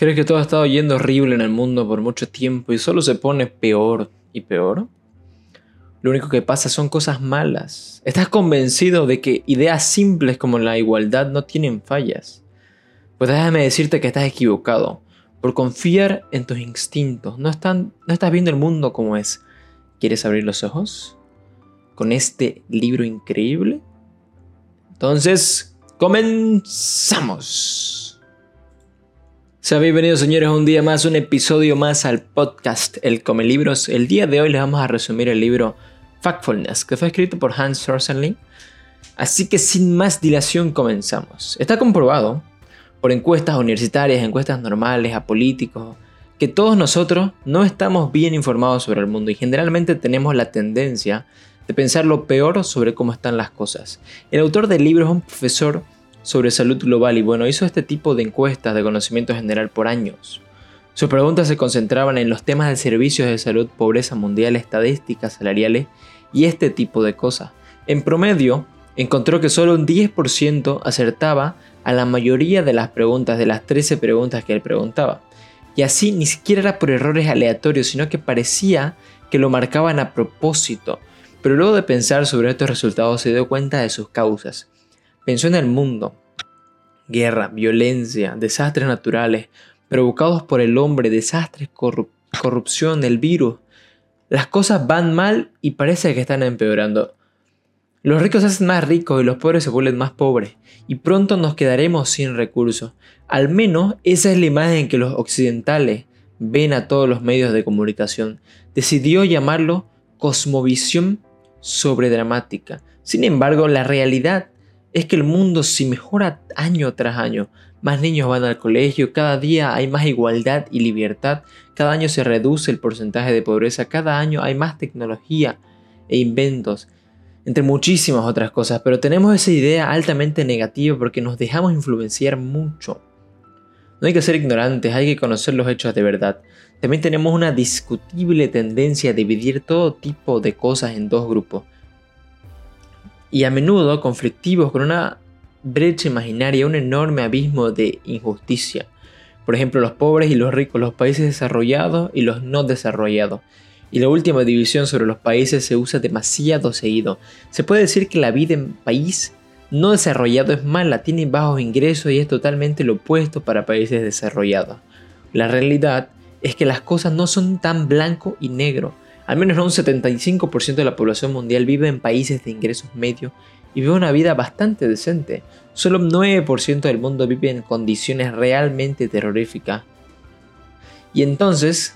¿Crees que todo ha estado yendo horrible en el mundo por mucho tiempo y solo se pone peor y peor? Lo único que pasa son cosas malas. ¿Estás convencido de que ideas simples como la igualdad no tienen fallas? Pues déjame decirte que estás equivocado. Por confiar en tus instintos. No, no estás viendo el mundo como es. ¿Quieres abrir los ojos? Con este libro increíble. Entonces, comenzamos. Sean bienvenidos señores un día más, un episodio más al podcast El Come Libros. El día de hoy les vamos a resumir el libro Factfulness, que fue escrito por Hans Rosling. Así que sin más dilación comenzamos. Está comprobado por encuestas universitarias, encuestas normales, a políticos, que todos nosotros no estamos bien informados sobre el mundo y generalmente tenemos la tendencia de pensar lo peor sobre cómo están las cosas. El autor del libro es un profesor sobre salud global y bueno, hizo este tipo de encuestas de conocimiento general por años. Sus preguntas se concentraban en los temas de servicios de salud, pobreza mundial, estadísticas salariales y este tipo de cosas. En promedio, encontró que solo un 10% acertaba a la mayoría de las preguntas de las 13 preguntas que él preguntaba. Y así ni siquiera era por errores aleatorios, sino que parecía que lo marcaban a propósito. Pero luego de pensar sobre estos resultados se dio cuenta de sus causas. Pensó en el mundo. Guerra, violencia, desastres naturales provocados por el hombre, desastres, corrupción, el virus. Las cosas van mal y parece que están empeorando. Los ricos se hacen más ricos y los pobres se vuelven más pobres, y pronto nos quedaremos sin recursos. Al menos esa es la imagen que los occidentales ven a todos los medios de comunicación. Decidió llamarlo cosmovisión sobredramática. Sin embargo, la realidad es que el mundo si mejora año tras año. Más niños van al colegio, cada día hay más igualdad y libertad, cada año se reduce el porcentaje de pobreza, cada año hay más tecnología e inventos, entre muchísimas otras cosas, pero tenemos esa idea altamente negativa porque nos dejamos influenciar mucho. No hay que ser ignorantes, hay que conocer los hechos de verdad. También tenemos una discutible tendencia a dividir todo tipo de cosas en dos grupos y a menudo conflictivos con una brecha imaginaria, un enorme abismo de injusticia. Por ejemplo, los pobres y los ricos, los países desarrollados y los no desarrollados. Y la última división sobre los países se usa demasiado seguido. Se puede decir que la vida en país no desarrollado es mala, tiene bajos ingresos y es totalmente lo opuesto para países desarrollados. La realidad es que las cosas no son tan blanco y negro. Al menos un 75% de la población mundial vive en países de ingresos medios y vive una vida bastante decente. Solo un 9% del mundo vive en condiciones realmente terroríficas. Y entonces,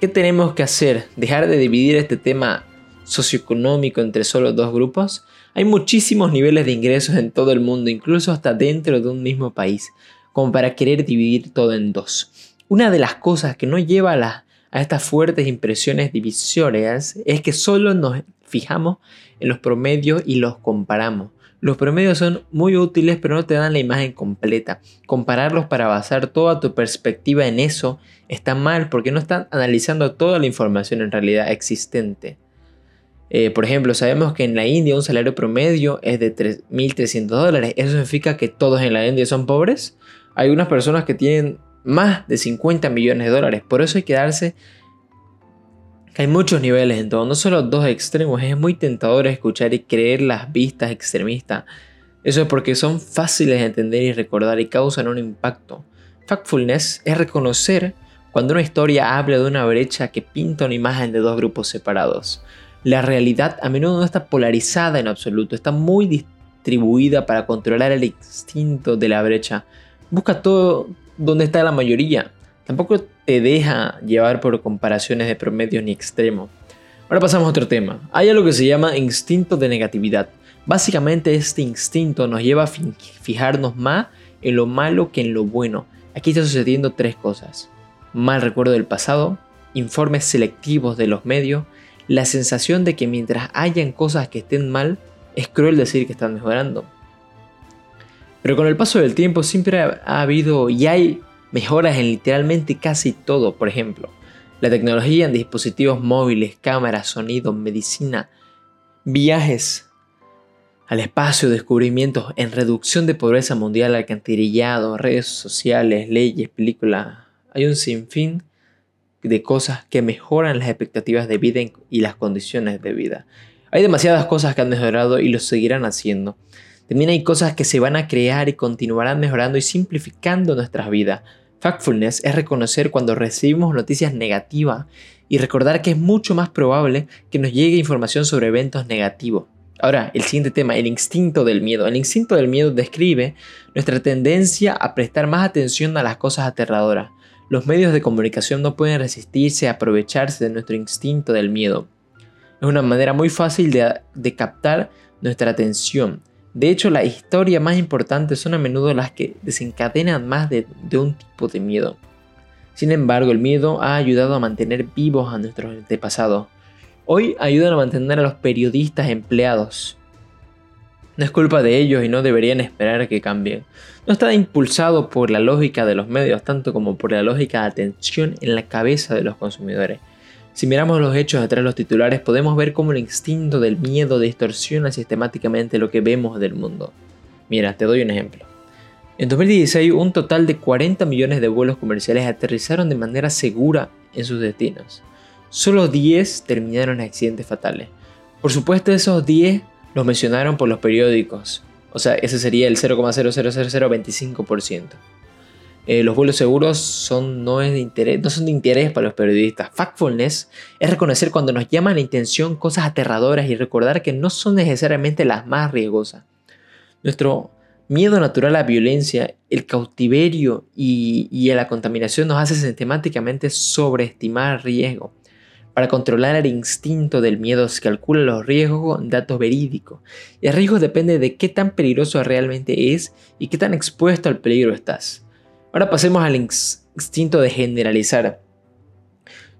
¿qué tenemos que hacer? ¿Dejar de dividir este tema socioeconómico entre solo dos grupos? Hay muchísimos niveles de ingresos en todo el mundo, incluso hasta dentro de un mismo país, como para querer dividir todo en dos. Una de las cosas que no lleva a la a estas fuertes impresiones divisorias es que solo nos fijamos en los promedios y los comparamos. Los promedios son muy útiles pero no te dan la imagen completa. Compararlos para basar toda tu perspectiva en eso está mal porque no están analizando toda la información en realidad existente. Eh, por ejemplo, sabemos que en la India un salario promedio es de 3.300 dólares. ¿Eso significa que todos en la India son pobres? Hay unas personas que tienen más de 50 millones de dólares. Por eso hay que darse que hay muchos niveles en todo, no solo dos extremos. Es muy tentador escuchar y creer las vistas extremistas. Eso es porque son fáciles de entender y recordar y causan un impacto. Factfulness es reconocer cuando una historia habla de una brecha que pinta una imagen de dos grupos separados. La realidad a menudo no está polarizada en absoluto, está muy distribuida para controlar el instinto de la brecha. Busca todo, donde está la mayoría. Tampoco te deja llevar por comparaciones de promedio ni extremo. Ahora pasamos a otro tema. Hay algo que se llama instinto de negatividad. Básicamente este instinto nos lleva a fijarnos más en lo malo que en lo bueno. Aquí está sucediendo tres cosas. Mal recuerdo del pasado, informes selectivos de los medios, la sensación de que mientras hayan cosas que estén mal, es cruel decir que están mejorando. Pero con el paso del tiempo siempre ha, habido y hay mejoras en literalmente casi todo. Por ejemplo, la tecnología en dispositivos móviles, cámaras, sonido, medicina, viajes al espacio, descubrimientos en reducción de pobreza mundial, alcantarillado, redes sociales, leyes, películas, hay un sinfín de cosas que mejoran las expectativas de vida y las condiciones de vida. Hay demasiadas cosas que han mejorado y lo seguirán haciendo. También hay cosas que se van a crear y continuarán mejorando y simplificando nuestras vidas. Factfulness es reconocer cuando recibimos noticias negativas y recordar que es mucho más probable que nos llegue información sobre eventos negativos. Ahora, el siguiente tema, el instinto del miedo. El instinto del miedo describe nuestra tendencia a prestar más atención a las cosas aterradoras. Los medios de comunicación no pueden resistirse a aprovecharse de nuestro instinto del miedo. Es una manera muy fácil de, captar nuestra atención. De hecho, las historias más importantes son a menudo las que desencadenan más de, un tipo de miedo. Sin embargo, el miedo ha ayudado a mantener vivos a nuestros antepasados. Hoy ayudan a mantener a los periodistas empleados. No es culpa de ellos y no deberían esperar que cambien. No está impulsado por la lógica de los medios tanto como por la lógica de atención en la cabeza de los consumidores. Si miramos los hechos detrás de los titulares, podemos ver cómo el instinto del miedo distorsiona sistemáticamente lo que vemos del mundo. Mira, te doy un ejemplo. En 2016, un total de 40 millones de vuelos comerciales aterrizaron de manera segura en sus destinos. Solo 10 terminaron en accidentes fatales. Por supuesto, esos 10 los mencionaron por los periódicos. O sea, ese sería el 0,00025%. Eh, los vuelos seguros son, no, es de interés, no son de interés para los periodistas. Factfulness es reconocer cuando nos llaman la intención cosas aterradoras y recordar que no son necesariamente las más riesgosas. Nuestro miedo natural a la violencia, el cautiverio y, y a la contaminación nos hace sistemáticamente sobreestimar riesgo. Para controlar el instinto del miedo se calcula los riesgos con datos verídicos. El riesgo depende de qué tan peligroso realmente es y qué tan expuesto al peligro estás. Ahora pasemos al instinto de generalizar.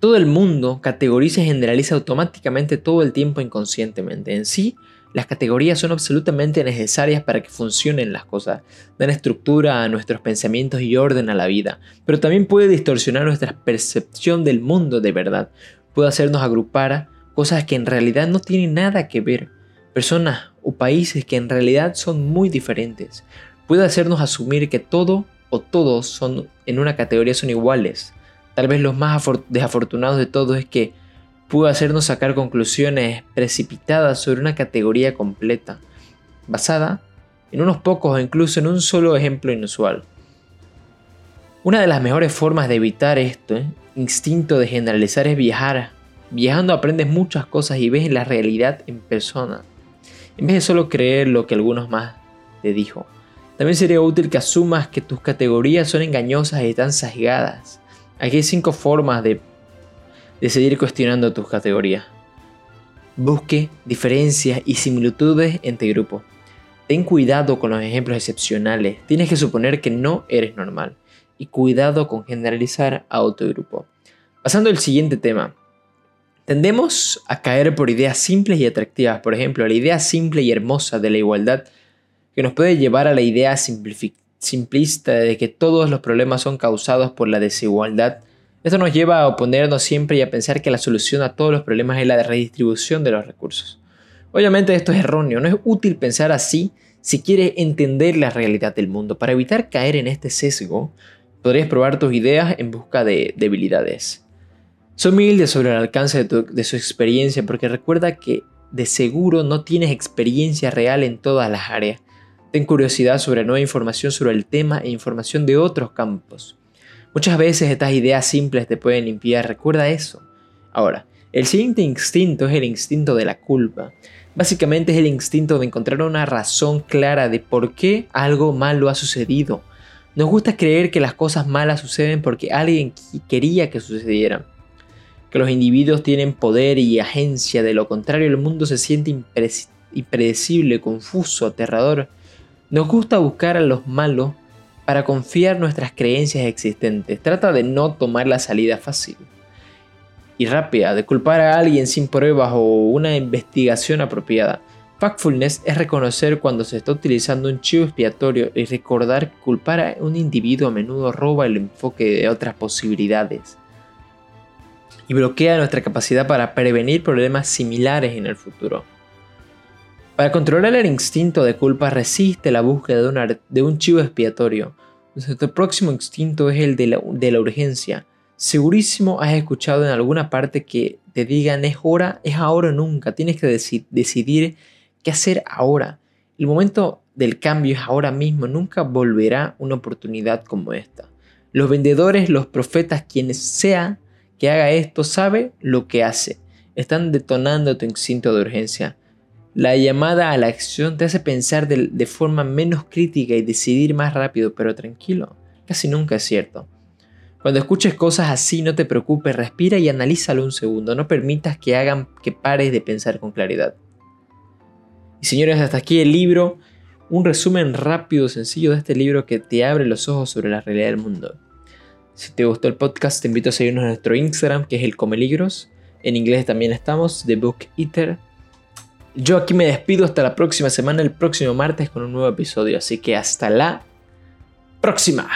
Todo el mundo categoriza y generaliza automáticamente todo el tiempo inconscientemente. En sí, las categorías son absolutamente necesarias para que funcionen las cosas, dan estructura a nuestros pensamientos y orden a la vida, pero también puede distorsionar nuestra percepción del mundo de verdad, puede hacernos agrupar cosas que en realidad no tienen nada que ver, personas o países que en realidad son muy diferentes, puede hacernos asumir que todo o todos son en una categoría son iguales. Tal vez los más desafortunados de todos es que pudo hacernos sacar conclusiones precipitadas sobre una categoría completa, basada en unos pocos o incluso en un solo ejemplo inusual. Una de las mejores formas de evitar esto, ¿eh? instinto de generalizar, es viajar. Viajando aprendes muchas cosas y ves la realidad en persona, en vez de solo creer lo que algunos más te dijo. También sería útil que asumas que tus categorías son engañosas y están sesgadas. Aquí hay cinco formas de, de seguir cuestionando tus categorías. Busque diferencias y similitudes entre grupos. Ten cuidado con los ejemplos excepcionales. Tienes que suponer que no eres normal. Y cuidado con generalizar a otro grupo. Pasando al siguiente tema. Tendemos a caer por ideas simples y atractivas. Por ejemplo, la idea simple y hermosa de la igualdad que nos puede llevar a la idea simplista de que todos los problemas son causados por la desigualdad. Esto nos lleva a oponernos siempre y a pensar que la solución a todos los problemas es la redistribución de los recursos. Obviamente esto es erróneo, no es útil pensar así si quieres entender la realidad del mundo. Para evitar caer en este sesgo, podrías probar tus ideas en busca de debilidades. Soy humilde sobre el alcance de, de su experiencia porque recuerda que de seguro no tienes experiencia real en todas las áreas. Ten curiosidad sobre nueva información sobre el tema e información de otros campos. Muchas veces estas ideas simples te pueden limpiar, recuerda eso. Ahora, el siguiente instinto es el instinto de la culpa. Básicamente es el instinto de encontrar una razón clara de por qué algo malo ha sucedido. Nos gusta creer que las cosas malas suceden porque alguien quería que sucedieran. Que los individuos tienen poder y agencia, de lo contrario el mundo se siente impredecible, confuso, aterrador. Nos gusta buscar a los malos para confiar nuestras creencias existentes. Trata de no tomar la salida fácil y rápida de culpar a alguien sin pruebas o una investigación apropiada. Factfulness es reconocer cuando se está utilizando un chivo expiatorio y recordar que culpar a un individuo a menudo roba el enfoque de otras posibilidades y bloquea nuestra capacidad para prevenir problemas similares en el futuro. Para controlar el instinto de culpa resiste la búsqueda de un, chivo expiatorio. Nuestro próximo instinto es el de la, urgencia. Segurísimo has escuchado en alguna parte que te digan es hora, es ahora o nunca. Tienes que decidir qué hacer ahora. El momento del cambio es ahora mismo. Nunca volverá una oportunidad como esta. Los vendedores, los profetas, quienes sea que haga esto, sabe lo que hace. Están detonando tu instinto de urgencia. La llamada a la acción te hace pensar de, forma menos crítica y decidir más rápido, pero tranquilo. Casi nunca es cierto. Cuando escuches cosas así, no te preocupes, respira y analízalo un segundo. No permitas que hagan que pares de pensar con claridad. Y señores, hasta aquí el libro. Un resumen rápido, sencillo de este libro que te abre los ojos sobre la realidad del mundo. Si te gustó el podcast, te invito a seguirnos en nuestro Instagram, que es el Come Libros. En inglés también estamos, The Book Eater. Yo aquí me despido hasta la próxima semana, el próximo martes con un nuevo episodio. Así que hasta la próxima.